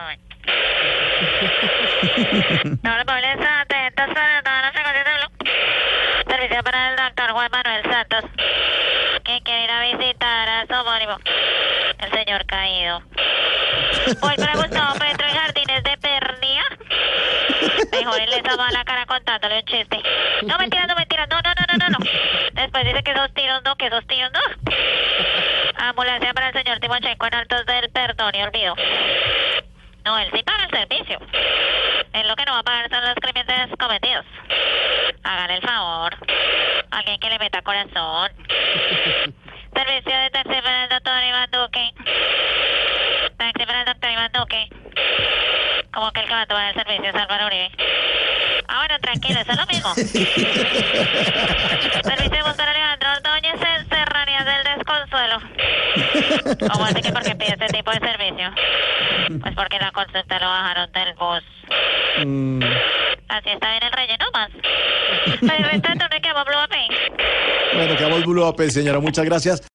No, amables atentos para todas las frecuencias de. Servicio para el doctor Juan Manuel Santos. Que quiere ir a visitar a su homónimo, el señor caído. Hoy para Gustavo Petro en Jardines de Pernía. Mejor él le estaba la cara contándole un chiste. No, mentiras, no, mentiras. No, no, no, no, no, no. Después dice que esos tiros no, que esos tiros no. Ambulancia para el señor Timochenko en Altos del Perdón y Olvido. No, él sí paga el servicio. Él lo que no va a pagar son los crímenes cometidos. Hagan el favor. Alguien que le meta corazón. Servicio de taxi para el doctor Iván Duque. Taxi para el doctor Iván Duque. Como que el que va a tomar el servicio es Álvaro Uribe. Ah, bueno, tranquilo, eso es lo mismo. ¿Cómo así que porque pide este tipo de servicio? Pues porque la consulta lo bajaron del bus. Así está bien el relleno más. Pero el retrato no quedamos Blue Apple. Bueno, quedamos Blue Apple, señora. Muchas gracias.